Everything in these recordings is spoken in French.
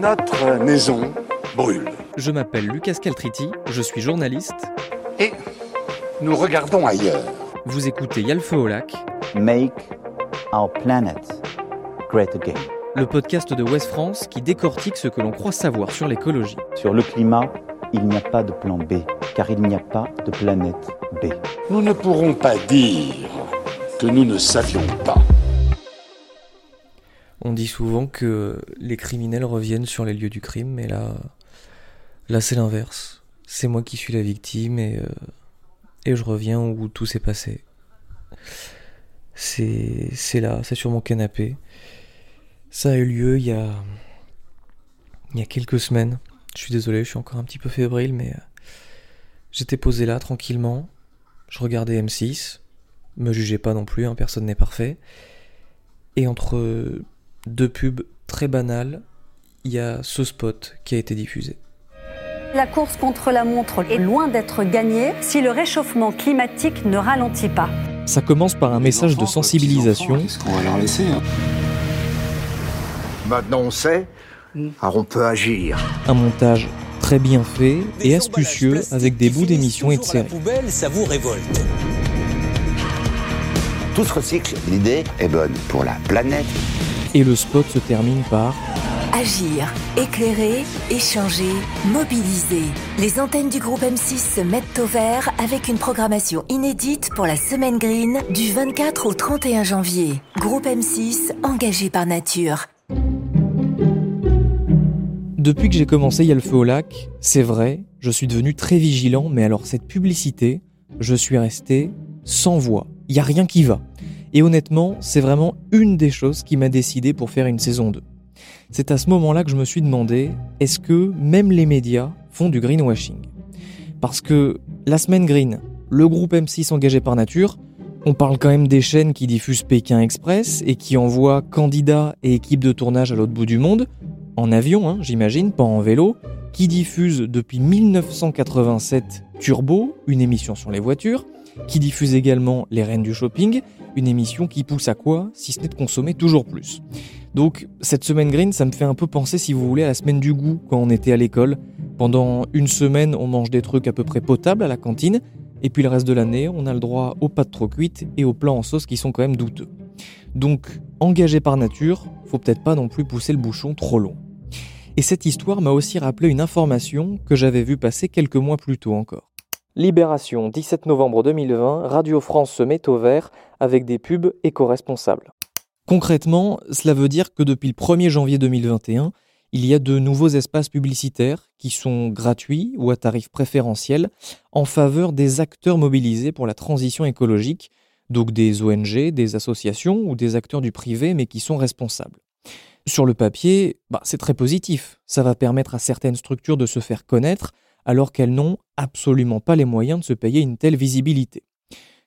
notre maison brûle. Je m'appelle Lucas Caltriti, je suis journaliste. Et nous regardons ailleurs. Vous écoutez Yalfe au lac. Make our planet great again. Le podcast de West France qui décortique ce que l'on croit savoir sur l'écologie. Sur le climat, il n'y a pas de plan B, car il n'y a pas de planète B. Nous ne pourrons pas dire que nous ne savions pas. On dit souvent que les criminels reviennent sur les lieux du crime, mais là, là c'est l'inverse. C'est moi qui suis la victime et, euh, et je reviens où tout s'est passé. C'est, là, c'est sur mon canapé. Ça a eu lieu il y a, il quelques semaines. Je suis désolé, je suis encore un petit peu fébrile, mais euh, j'étais posé là tranquillement. Je regardais M6. Me jugez pas non plus, hein, personne n'est parfait. Et entre deux pubs très banales, il y a ce spot qui a été diffusé. La course contre la montre est loin d'être gagnée si le réchauffement climatique ne ralentit pas. Ça commence par un message de sensibilisation. Qu'est-ce qu'on va leur laisser hein Maintenant on sait, alors on peut agir. Un montage très bien fait et astucieux avec des bouts d'émissions et de séries. poubelle, ça vous révolte. Tout se recycle. L'idée est bonne pour la planète. Et le spot se termine par Agir, éclairer, échanger, mobiliser. Les antennes du groupe M6 se mettent au vert avec une programmation inédite pour la Semaine Green du 24 au 31 janvier. Groupe M6, engagé par nature. Depuis que j'ai commencé Y'a le feu au lac, c'est vrai, je suis devenu très vigilant, mais alors cette publicité, je suis resté sans voix. Il y a rien qui va. Et honnêtement, c'est vraiment une des choses qui m'a décidé pour faire une saison 2. C'est à ce moment-là que je me suis demandé, est-ce que même les médias font du greenwashing? Parce que la semaine green, le groupe M6 engagé par nature, on parle quand même des chaînes qui diffusent Pékin Express et qui envoient candidats et équipes de tournage à l'autre bout du monde, en avion, hein, j'imagine, pas en vélo, qui diffusent depuis 1987 Turbo, une émission sur les voitures, qui diffuse également Les Reines du Shopping, une émission qui pousse à quoi, si ce n'est de consommer toujours plus. Donc cette semaine green, ça me fait un peu penser, si vous voulez, à la semaine du goût quand on était à l'école. Pendant une semaine, on mange des trucs à peu près potables à la cantine, et puis le reste de l'année, on a le droit aux pâtes trop cuites et aux plats en sauce qui sont quand même douteux. Donc, engagé par nature, faut peut-être pas non plus pousser le bouchon trop long. Et cette histoire m'a aussi rappelé une information que j'avais vue passer quelques mois plus tôt encore. Libération, 17 novembre 2020, Radio France se met au vert avec des pubs éco-responsables. Concrètement, cela veut dire que depuis le 1er janvier 2021, il y a de nouveaux espaces publicitaires qui sont gratuits ou à tarif préférentiel en faveur des acteurs mobilisés pour la transition écologique, donc des ONG, des associations ou des acteurs du privé mais qui sont responsables. Sur le papier, bah, c'est très positif. Ça va permettre à certaines structures de se faire connaître alors qu'elles n'ont absolument pas les moyens de se payer une telle visibilité.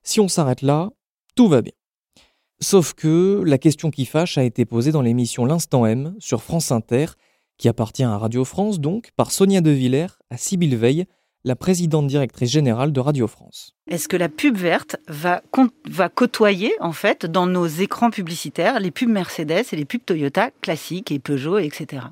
Si on s'arrête là, tout va bien. Sauf que la question qui fâche a été posée dans l'émission L'Instant M sur France Inter, qui appartient à Radio France donc, par Sonia De Villers à Sybille Veil, la présidente directrice générale de Radio France. Est-ce que la pub verte va, va côtoyer en fait dans nos écrans publicitaires les pubs Mercedes et les pubs Toyota classiques et Peugeot, etc.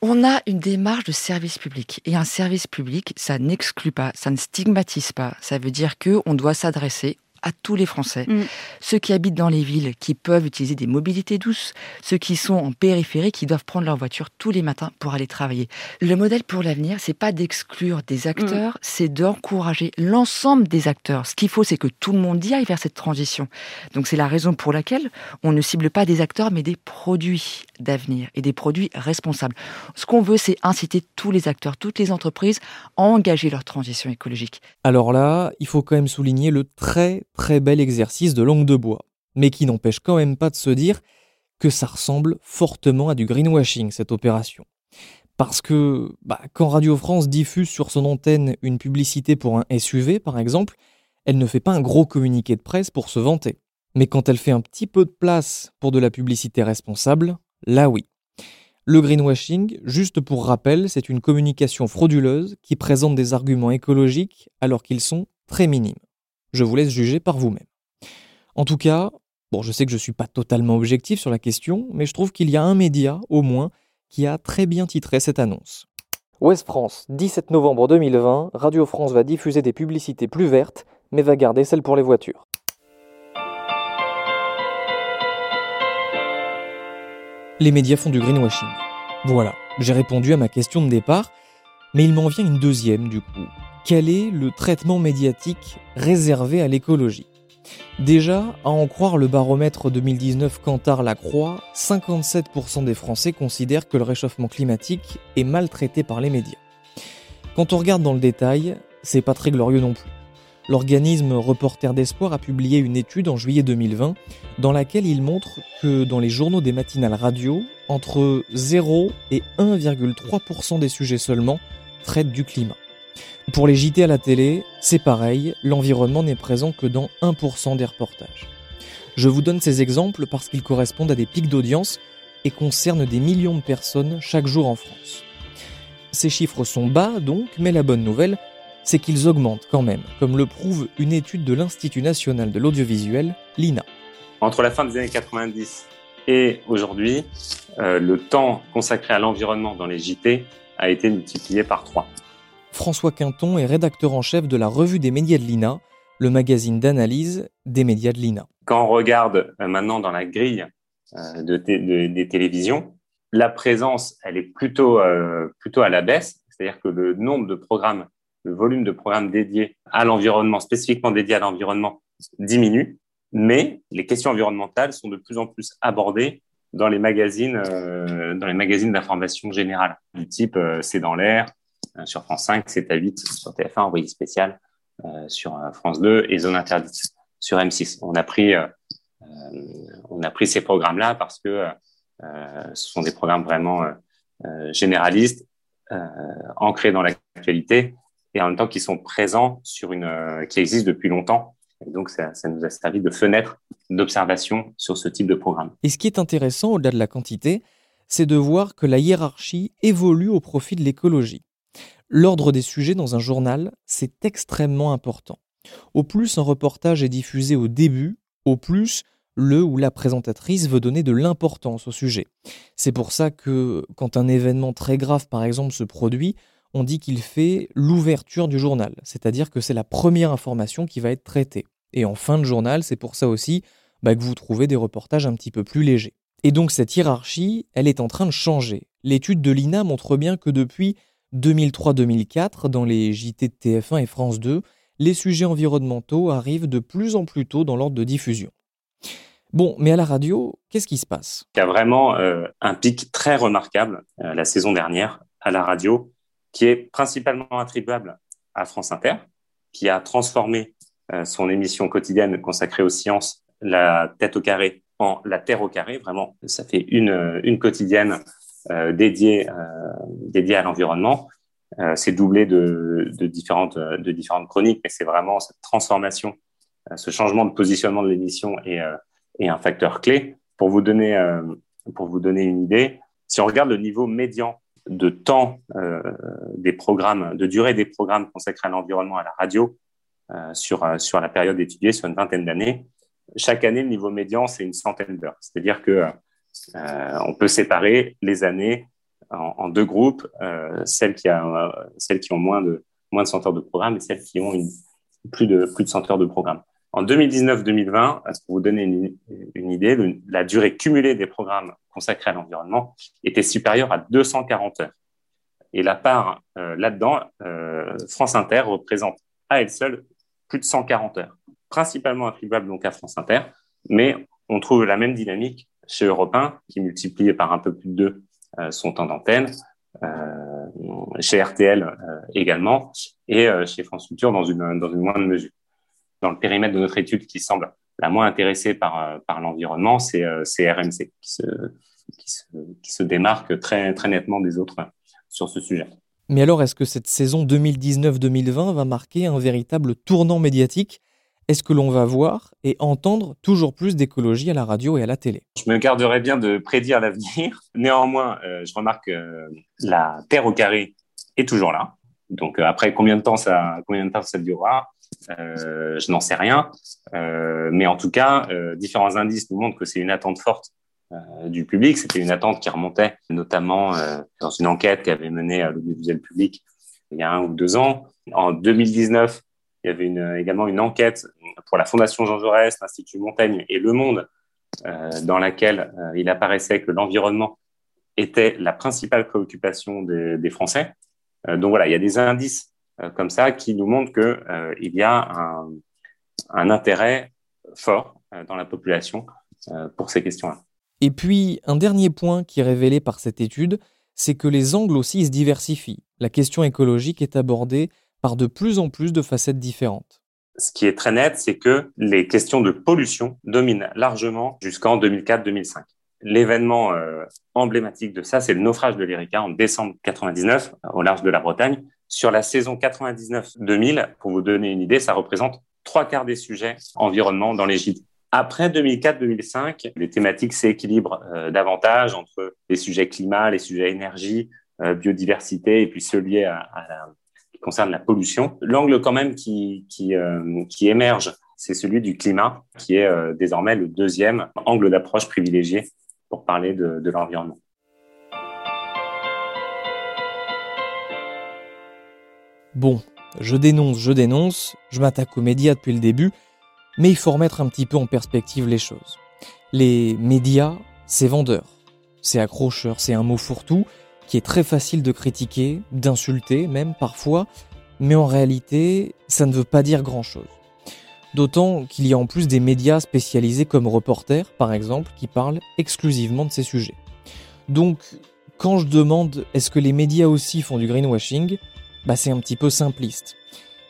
On a une démarche de service public et un service public, ça n'exclut pas, ça ne stigmatise pas. Ça veut dire que on doit s'adresser à tous les Français. Mm. Ceux qui habitent dans les villes, qui peuvent utiliser des mobilités douces, ceux qui sont en périphérie, qui doivent prendre leur voiture tous les matins pour aller travailler. Le modèle pour l'avenir, c'est pas d'exclure des acteurs, c'est d'encourager l'ensemble des acteurs. Ce qu'il faut, c'est que tout le monde y aille vers cette transition. Donc c'est la raison pour laquelle on ne cible pas des acteurs, mais des produits d'avenir et des produits responsables. Ce qu'on veut, c'est inciter tous les acteurs, toutes les entreprises à engager leur transition écologique. Alors là, il faut quand même souligner le très très bel exercice de langue de bois, mais qui n'empêche quand même pas de se dire que ça ressemble fortement à du greenwashing, cette opération. Parce que bah, quand Radio France diffuse sur son antenne une publicité pour un SUV, par exemple, elle ne fait pas un gros communiqué de presse pour se vanter. Mais quand elle fait un petit peu de place pour de la publicité responsable, là oui. Le greenwashing, juste pour rappel, c'est une communication frauduleuse qui présente des arguments écologiques alors qu'ils sont très minimes. Je vous laisse juger par vous-même. En tout cas, bon, je sais que je ne suis pas totalement objectif sur la question, mais je trouve qu'il y a un média, au moins, qui a très bien titré cette annonce. Ouest France, 17 novembre 2020, Radio France va diffuser des publicités plus vertes, mais va garder celles pour les voitures. Les médias font du greenwashing. Voilà, j'ai répondu à ma question de départ, mais il m'en vient une deuxième du coup. Quel est le traitement médiatique réservé à l'écologie? Déjà, à en croire le baromètre 2019 Cantar Lacroix, 57% des Français considèrent que le réchauffement climatique est mal traité par les médias. Quand on regarde dans le détail, c'est pas très glorieux non plus. L'organisme Reporter d'Espoir a publié une étude en juillet 2020 dans laquelle il montre que dans les journaux des matinales radio, entre 0 et 1,3% des sujets seulement traitent du climat. Pour les JT à la télé, c'est pareil, l'environnement n'est présent que dans 1% des reportages. Je vous donne ces exemples parce qu'ils correspondent à des pics d'audience et concernent des millions de personnes chaque jour en France. Ces chiffres sont bas donc, mais la bonne nouvelle, c'est qu'ils augmentent quand même, comme le prouve une étude de l'Institut national de l'audiovisuel, l'INA. Entre la fin des années 90 et aujourd'hui, euh, le temps consacré à l'environnement dans les JT a été multiplié par 3. François Quinton est rédacteur en chef de la revue des médias de l'INA, le magazine d'analyse des médias de l'INA. Quand on regarde euh, maintenant dans la grille euh, de, des télévisions, la présence, elle est plutôt, euh, plutôt à la baisse, c'est-à-dire que le nombre de programmes, le volume de programmes dédiés à l'environnement, spécifiquement dédiés à l'environnement, diminue, mais les questions environnementales sont de plus en plus abordées dans les magazines, dans les magazines d'information générale, du type C'est dans l'air, sur France 5, c'est à 8 sur TF1, envoyé spécial euh, sur euh, France 2 et Zone interdite sur M6. On a pris, on a pris ces programmes-là parce que ce sont des programmes vraiment généralistes, ancrés dans l'actualité et en même temps qui sont présents sur une, qui existent depuis longtemps. Donc, ça, ça, nous a servi de fenêtre d'observation sur ce type de programme. Et ce qui est intéressant, au-delà de la quantité, c'est de voir que la hiérarchie évolue au profit de l'écologie. L'ordre des sujets dans un journal, c'est extrêmement important. Au plus un reportage est diffusé au début, au plus le ou la présentatrice veut donner de l'importance au sujet. C'est pour ça que quand un événement très grave par exemple se produit, on dit qu'il fait l'ouverture du journal, c'est-à-dire que c'est la première information qui va être traitée. Et en fin de journal, c'est pour ça aussi bah, que vous trouvez des reportages un petit peu plus légers. Et donc cette hiérarchie, elle est en train de changer. L'étude de l'INA montre bien que depuis 2003-2004, dans les JT de TF1 et France 2, les sujets environnementaux arrivent de plus en plus tôt dans l'ordre de diffusion. Bon, mais à la radio, qu'est-ce qui se passe? Il y a vraiment euh, un pic très remarquable euh, la saison dernière à la radio, qui est principalement attribuable à France Inter, qui a transformé euh, son émission quotidienne consacrée aux sciences, la tête au carré, en la terre au carré. Vraiment, ça fait une, quotidienne dédié, euh, dédié à l'environnement. Euh, c'est doublé de, différentes, de différentes chroniques, mais c'est vraiment cette transformation, ce changement de positionnement de l'émission est, est un facteur clé. Pour vous donner, pour vous donner une idée, si on regarde le niveau médian de temps euh, des programmes, de durée des programmes consacrés à l'environnement à la radio euh, sur, sur la période étudiée, sur une vingtaine d'années, chaque année, le niveau médian, c'est une centaine d'heures. C'est-à-dire que euh, on peut séparer les années en, deux groupes, euh, celles, qui celles qui ont moins de, moins de 100 heures de programme et celles qui ont plus, de, plus de 100 heures de programme. En 2019-2020, pour vous donner une, idée, la durée cumulée des programmes consacrés à l'environnement était supérieure à 240 heures. Et la part euh, là-dedans, France Inter représente à elle seule plus de 140 heures, principalement attribuable donc à France Inter, mais on trouve la même dynamique chez Europe 1, qui multiplié par un peu plus de deux euh, son temps d'antenne, euh, chez RTL euh, également, et chez France Culture dans une, dans une moindre mesure. Dans le périmètre de notre étude qui semble la moins intéressée par, par l'environnement, c'est RMC, qui se, qui, se, qui se démarque très, très nettement des autres sur ce sujet. Mais alors, est-ce que cette saison 2019-2020 va marquer un véritable tournant médiatique est-ce que l'on va voir et entendre toujours plus d'écologie à la radio et à la télé Je me garderais bien de prédire l'avenir. Néanmoins, euh, je remarque que la Terre au carré est toujours là. Donc euh, après, combien de temps ça, combien de temps ça durera euh, Je n'en sais rien. mais en tout cas, différents indices nous montrent que c'est une attente forte du public. C'était une attente qui remontait notamment dans une enquête qu'avait menée à l'audiovisuel public il y a un ou deux ans. En 2019, il y avait également une enquête pour la Fondation Jean Jaurès, l'Institut Montaigne et Le Monde, dans laquelle il apparaissait que l'environnement était la principale préoccupation des, Français. donc voilà, il y a des indices comme ça qui nous montrent qu'il y a un, un intérêt fort euh, dans la population euh, pour ces questions-là. Et puis, un dernier point qui est révélé par cette étude, c'est que les angles aussi se diversifient. La question écologique est abordée par de plus en plus de facettes différentes. Ce qui est très net, c'est que les questions de pollution dominent largement jusqu'en 2004-2005. L'événement euh, emblématique de ça, c'est le naufrage de l'Erika en décembre 99 au large de la Bretagne. Sur la saison 99-2000, pour vous donner une idée, ça représente trois quarts des sujets environnement dans les. Après 2004-2005, les thématiques s'équilibrent euh, davantage entre les sujets climat, les sujets énergie, euh, biodiversité et puis ceux liés à, la, qui concernent la pollution. L'angle quand même qui, qui, euh, qui émerge, c'est celui du climat, qui est désormais le deuxième angle d'approche privilégié pour parler de, de l'environnement. Bon, je dénonce, je dénonce, je m'attaque aux médias depuis le début, mais il faut remettre un petit peu en perspective les choses. Les médias, c'est vendeur, c'est accrocheur, c'est un mot fourre-tout qui est très facile de critiquer, d'insulter même parfois, mais en réalité, ça ne veut pas dire grand-chose. D'autant qu'il y a en plus des médias spécialisés comme Reporter, par exemple, qui parlent exclusivement de ces sujets. Donc, quand je demande est-ce que les médias aussi font du greenwashing, bah c'est un petit peu simpliste.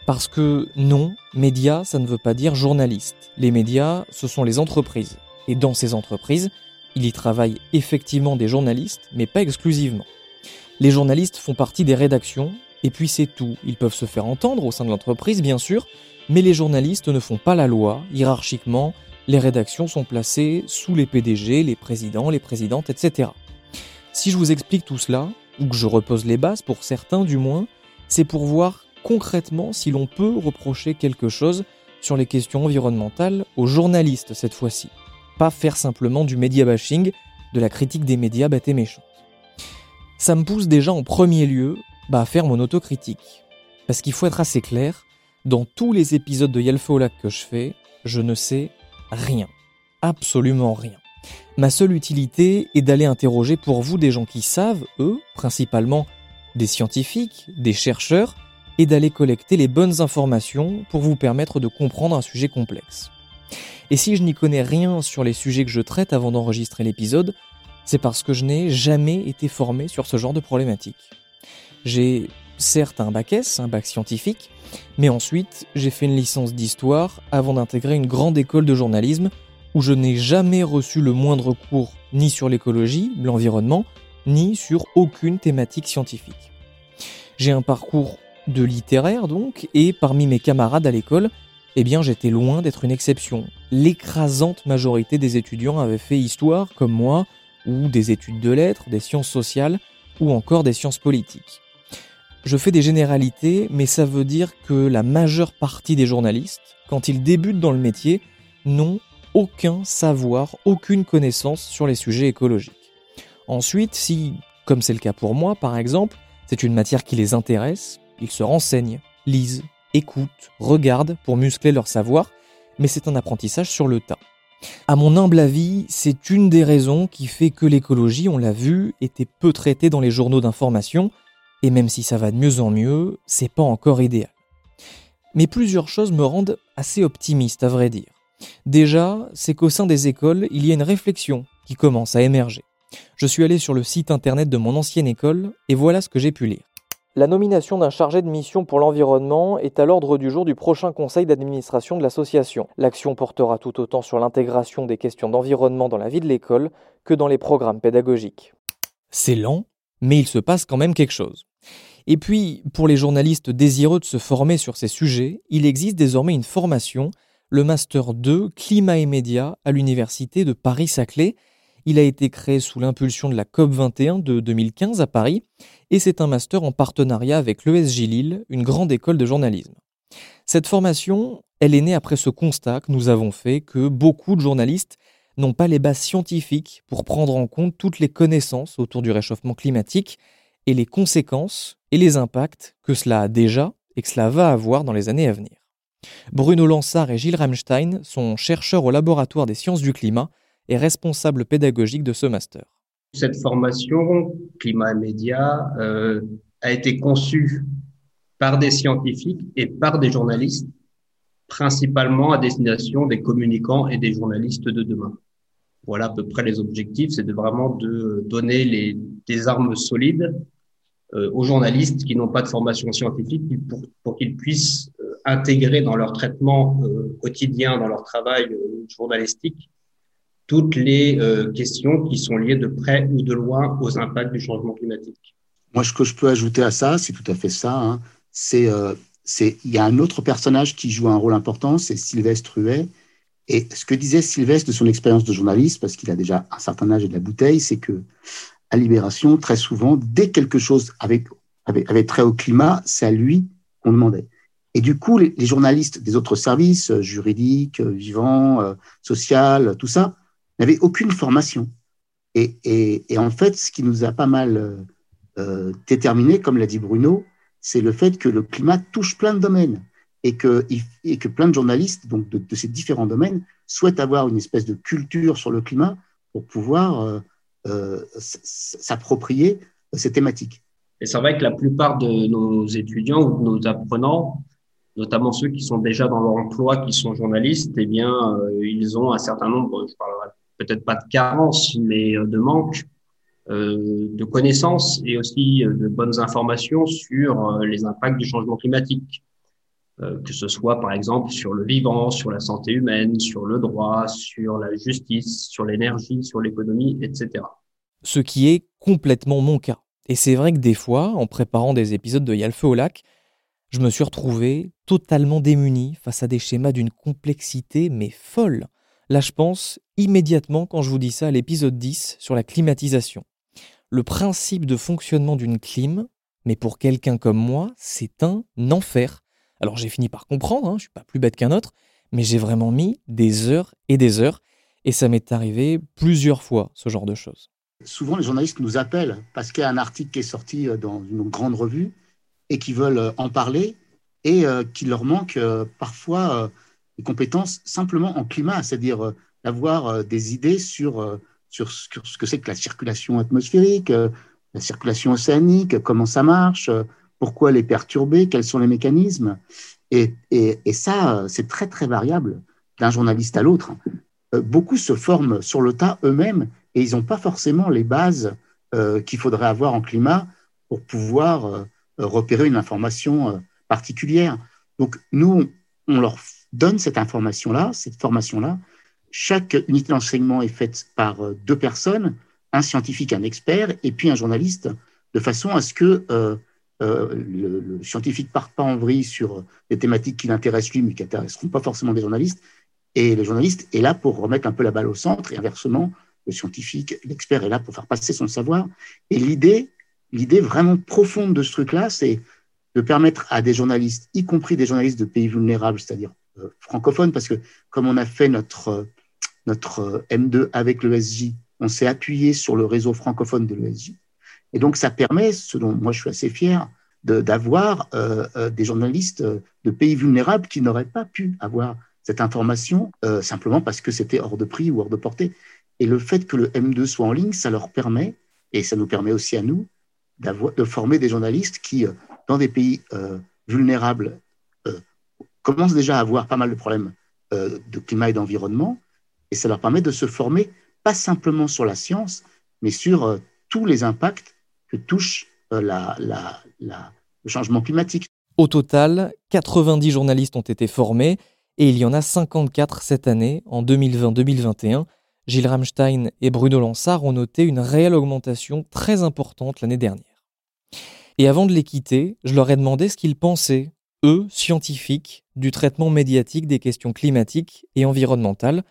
Parce que non, médias, ça ne veut pas dire journaliste. Les médias, ce sont les entreprises. Et dans ces entreprises, il y travaille effectivement des journalistes, mais pas exclusivement. Les journalistes font partie des rédactions, et puis c'est tout. Ils peuvent se faire entendre au sein de l'entreprise, bien sûr, mais les journalistes ne font pas la loi. Hiérarchiquement, les rédactions sont placées sous les PDG, les présidents, les présidentes, etc. Si je vous explique tout cela, ou que je repose les bases pour certains du moins, c'est pour voir concrètement si l'on peut reprocher quelque chose sur les questions environnementales aux journalistes cette fois-ci. Pas faire simplement du média bashing, de la critique des médias bêtes et méchante. Ça me pousse déjà en premier lieu bah, à faire mon autocritique. Parce qu'il faut être assez clair, dans tous les épisodes de Yalfa que je fais, je ne sais rien. Absolument rien. Ma seule utilité est d'aller interroger pour vous des gens qui savent, eux, principalement des scientifiques, des chercheurs, et d'aller collecter les bonnes informations pour vous permettre de comprendre un sujet complexe. Et si je n'y connais rien sur les sujets que je traite avant d'enregistrer l'épisode, c'est parce que je n'ai jamais été formé sur ce genre de problématique. J'ai certes un bac S, un bac scientifique, mais ensuite j'ai fait une licence d'histoire avant d'intégrer une grande école de journalisme où je n'ai jamais reçu le moindre cours ni sur l'écologie, l'environnement, ni sur aucune thématique scientifique. J'ai un parcours de littéraire donc, et parmi mes camarades à l'école, eh bien j'étais loin d'être une exception. L'écrasante majorité des étudiants avaient fait histoire comme moi, ou des études de lettres, des sciences sociales, ou encore des sciences politiques. Je fais des généralités, mais ça veut dire que la majeure partie des journalistes, quand ils débutent dans le métier, n'ont aucun savoir, aucune connaissance sur les sujets écologiques. Ensuite, si, comme c'est le cas pour moi par exemple, c'est une matière qui les intéresse, ils se renseignent, lisent, écoutent, regardent pour muscler leur savoir, mais c'est un apprentissage sur le tas. À mon humble avis, c'est une des raisons qui fait que l'écologie, on l'a vu, était peu traitée dans les journaux d'information, et même si ça va de mieux en mieux, c'est pas encore idéal. Mais plusieurs choses me rendent assez optimiste, à vrai dire. Déjà, c'est qu'au sein des écoles, il y a une réflexion qui commence à émerger. Je suis allé sur le site internet de mon ancienne école, et voilà ce que j'ai pu lire. La nomination d'un chargé de mission pour l'environnement est à l'ordre du jour du prochain conseil d'administration de l'association. L'action portera tout autant sur l'intégration des questions d'environnement dans la vie de l'école que dans les programmes pédagogiques. C'est lent, mais il se passe quand même quelque chose. Et puis, pour les journalistes désireux de se former sur ces sujets, il existe désormais une formation, le Master 2 Climat et Médias à l'Université de Paris-Saclay, il a été créé sous l'impulsion de la COP21 de 2015 à Paris et c'est un master en partenariat avec l'ESJ Lille, une grande école de journalisme. Cette formation, elle est née après ce constat que nous avons fait que beaucoup de journalistes n'ont pas les bases scientifiques pour prendre en compte toutes les connaissances autour du réchauffement climatique et les conséquences et les impacts que cela a déjà et que cela va avoir dans les années à venir. Bruno Lansard et Gilles Ramstein sont chercheurs au laboratoire des sciences du climat et responsables pédagogiques de ce master. Cette formation, climat et médias, euh, a été conçue par des scientifiques et par des journalistes, principalement à destination des communicants et des journalistes de demain. Voilà à peu près les objectifs, c'est vraiment de donner des armes solides euh, aux journalistes qui n'ont pas de formation scientifique pour, qu'ils puissent euh, intégrer dans leur traitement quotidien, dans leur travail journalistique, toutes les questions qui sont liées de près ou de loin aux impacts du changement climatique. Moi, ce que je peux ajouter à ça, c'est tout à fait ça. Hein. C'est, c'est, il y a un autre personnage qui joue un rôle important, c'est Sylvestre Huet. Et ce que disait Sylvestre de son expérience de journaliste, parce qu'il a déjà un certain âge et de la bouteille, c'est que à Libération, très souvent, dès quelque chose avait, avait, trait au climat, c'est à lui qu'on demandait. Et du coup, les, journalistes des autres services, euh, juridiques, euh, vivants, euh, social, tout ça, n'avaient aucune formation. Et, et, en fait, ce qui nous a pas mal déterminé, comme l'a dit Bruno, c'est le fait que le climat touche plein de domaines et que, et que plein de journalistes donc de, ces différents domaines souhaitent avoir une espèce de culture sur le climat pour pouvoir euh, s'approprier ces thématiques. Et c'est vrai que la plupart de nos étudiants ou de nos apprenants, notamment ceux qui sont déjà dans leur emploi, qui sont journalistes, eh bien, euh, ils ont un certain nombre, je parlerai peut-être pas de carences, mais euh, de manque de connaissances et aussi de bonnes informations sur les impacts du changement climatique. Euh, que ce soit par exemple sur le vivant, sur la santé humaine, sur le droit, sur la justice, sur l'énergie, sur l'économie, etc. Ce qui est complètement mon cas. Et c'est vrai que des fois, en préparant des épisodes de Yalfe au lac, je me suis retrouvé totalement démuni face à des schémas d'une complexité mais folle. Là, je pense immédiatement quand je vous dis ça à l'épisode 10 sur la climatisation. Le principe de fonctionnement d'une clim, mais pour quelqu'un comme moi, c'est un enfer. Alors j'ai fini par comprendre, hein, je suis pas plus bête qu'un autre, mais j'ai vraiment mis des heures et des heures, et ça m'est arrivé plusieurs fois, ce genre de choses. Souvent, les journalistes nous appellent parce qu'il y a un article qui est sorti euh, dans une grande revue et qui veulent euh, en parler et euh, leur manque parfois des compétences simplement en climat, c'est-à-dire d'avoir des idées sur, sur ce que c'est que la circulation atmosphérique, la circulation océanique, comment ça marche, pourquoi les perturber, quels sont les mécanismes. Et, ça, c'est très, très variable d'un journaliste à l'autre. Euh, beaucoup se forment sur le tas eux-mêmes et ils n'ont pas forcément les bases euh, qu'il faudrait avoir en climat pour pouvoir euh, repérer une information particulière. Donc, nous, on leur donne cette information-là, cette formation-là. Chaque unité d'enseignement est faite par deux personnes, un scientifique, un expert, et puis un journaliste, de façon à ce que euh, le, le, scientifique part pas en vrille sur des thématiques qui l'intéressent lui, mais qui n'intéresseront pas forcément des journalistes. Et le journaliste est là pour remettre un peu la balle au centre, et inversement, le scientifique, l'expert est là pour faire passer son savoir. Et l'idée, l'idée vraiment profonde de ce truc-là, c'est de permettre à des journalistes, y compris des journalistes de pays vulnérables, c'est-à-dire euh, francophones, parce que comme on a fait notre, notre euh, M2 avec l'ESJ, on s'est appuyé sur le réseau francophone de l'ESJ, et donc, ça permet, ce dont moi je suis assez fier, d'avoir euh, euh, des journalistes de pays vulnérables qui n'auraient pas pu avoir cette information euh, simplement parce que c'était hors de prix ou hors de portée. Et le fait que le M2 soit en ligne, ça leur permet, et ça nous permet aussi à nous, de former des journalistes qui, dans des pays vulnérables, commencent déjà à avoir pas mal de problèmes de climat et d'environnement, et ça leur permet de se former pas simplement sur la science, mais sur tous les impacts que touche euh, le changement climatique. Au total, 90 journalistes ont été formés et il y en a 54 cette année, en 2020-2021. Gilles Ramstein et Bruno Lansard ont noté une réelle augmentation très importante l'année dernière. Et avant de les quitter, je leur ai demandé ce qu'ils pensaient, eux, scientifiques, du traitement médiatique des questions climatiques et environnementales.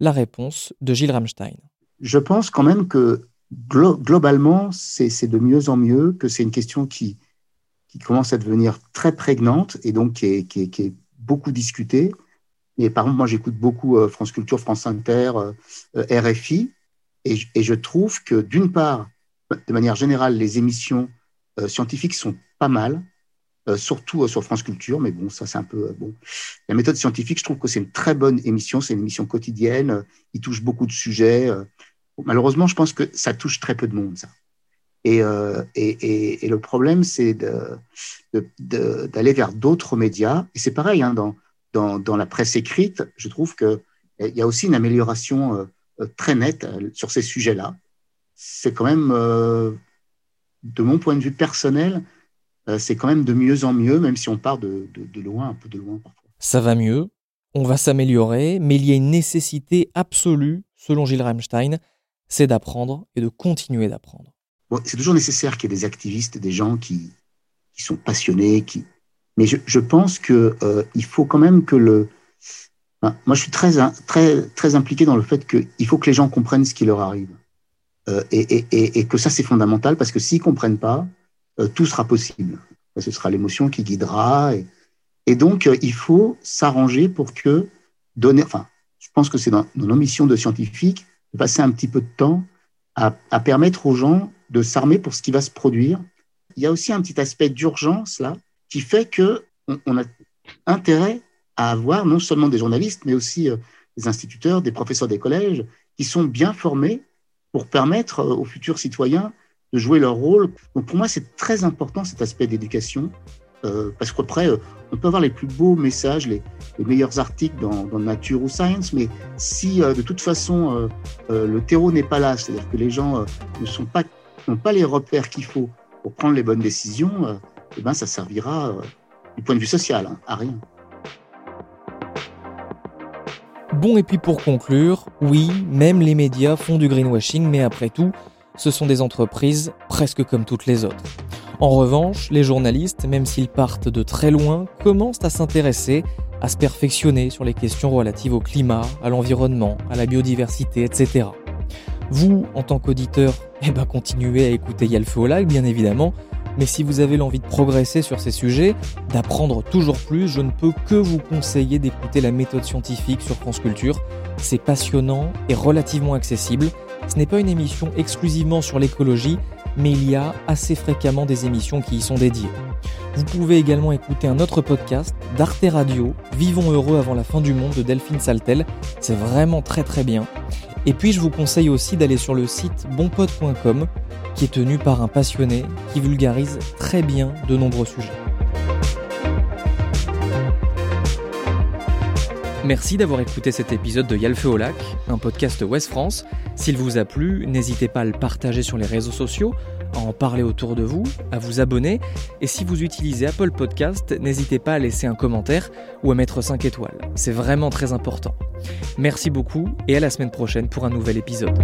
La réponse de Gilles Ramstein. Je pense quand même que globalement, c'est de mieux en mieux, que c'est une question qui, qui commence à devenir très prégnante et donc qui est, beaucoup discutée. Mais par exemple, moi, j'écoute beaucoup euh, France Culture, France Inter, RFI, et, et, je trouve que d'une part, de manière générale, les émissions scientifiques sont pas mal, surtout sur France Culture, mais bon, ça c'est un peu bon. La méthode scientifique, je trouve que c'est une très bonne émission, c'est une émission quotidienne, il touche beaucoup de sujets. Malheureusement, je pense que ça touche très peu de monde, ça. Euh, et, et, et, le problème, c'est d'aller vers d'autres médias. Et c'est pareil, hein, dans, dans, dans, la presse écrite, je trouve qu'il y a aussi une amélioration euh, très nette euh, sur ces sujets-là. C'est quand même, de mon point de vue personnel, c'est quand même de mieux en mieux, même si on part de, de loin, un peu de loin parfois. Ça va mieux, on va s'améliorer, mais il y a une nécessité absolue, selon Gilles Rammstein, c'est d'apprendre et de continuer d'apprendre c'est toujours nécessaire qu'il y ait des activistes, des gens qui, qui sont passionnés, qui. Mais je, je pense que euh, faut quand même que le. moi, je suis très, très, très impliqué dans le fait qu'il faut que les gens comprennent ce qui leur arrive. Euh, et, et, et, que ça, c'est fondamental parce que s'ils comprennent pas, euh, tout sera possible. Ce sera l'émotion qui guidera. Et, donc, euh, il faut s'arranger pour que donner. Enfin, je pense que c'est dans, dans nos missions de scientifiques de passer un petit peu de temps à, permettre aux gens de s'armer pour ce qui va se produire. Il y a aussi un petit aspect d'urgence là qui fait que on, a intérêt à avoir non seulement des journalistes, mais aussi euh, des instituteurs, des professeurs des collèges qui sont bien formés pour permettre euh, aux futurs citoyens de jouer leur rôle. Donc pour moi, c'est très important cet aspect d'éducation, euh, parce qu'après, euh, on peut avoir les plus beaux messages, les, meilleurs articles dans, Nature ou Science, mais si euh, de toute façon le terreau n'est pas là, c'est-à-dire que les gens ne sont pas n'ont pas les repères qu'il faut pour prendre les bonnes décisions, eh ben, ça servira du point de vue social hein, à rien. Bon, et puis pour conclure, oui, même les médias font du greenwashing, mais après tout, ce sont des entreprises presque comme toutes les autres. En revanche, les journalistes, même s'ils partent de très loin, commencent à s'intéresser, à se perfectionner sur les questions relatives au climat, à l'environnement, à la biodiversité, etc. Vous, en tant qu'auditeur, eh ben continuez à écouter Yalfo bien évidemment, mais si vous avez l'envie de progresser sur ces sujets, d'apprendre toujours plus, je ne peux que vous conseiller d'écouter la méthode scientifique sur France Culture. C'est passionnant et relativement accessible. Ce n'est pas une émission exclusivement sur l'écologie, mais il y a assez fréquemment des émissions qui y sont dédiées. Vous pouvez également écouter un autre podcast d'Arte Radio, Vivons heureux avant la fin du monde de Delphine Saltel. C'est vraiment très très bien. Et puis je vous conseille aussi d'aller sur le site bonpod.com qui est tenu par un passionné qui vulgarise très bien de nombreux sujets. Merci d'avoir écouté cet épisode de Yalfe au lac, un podcast Ouest France. S'il vous a plu, n'hésitez pas à le partager sur les réseaux sociaux, à en parler autour de vous, à vous abonner. Et si vous utilisez Apple Podcast, n'hésitez pas à laisser un commentaire ou à mettre 5 étoiles. C'est vraiment très important. Merci beaucoup et à la semaine prochaine pour un nouvel épisode.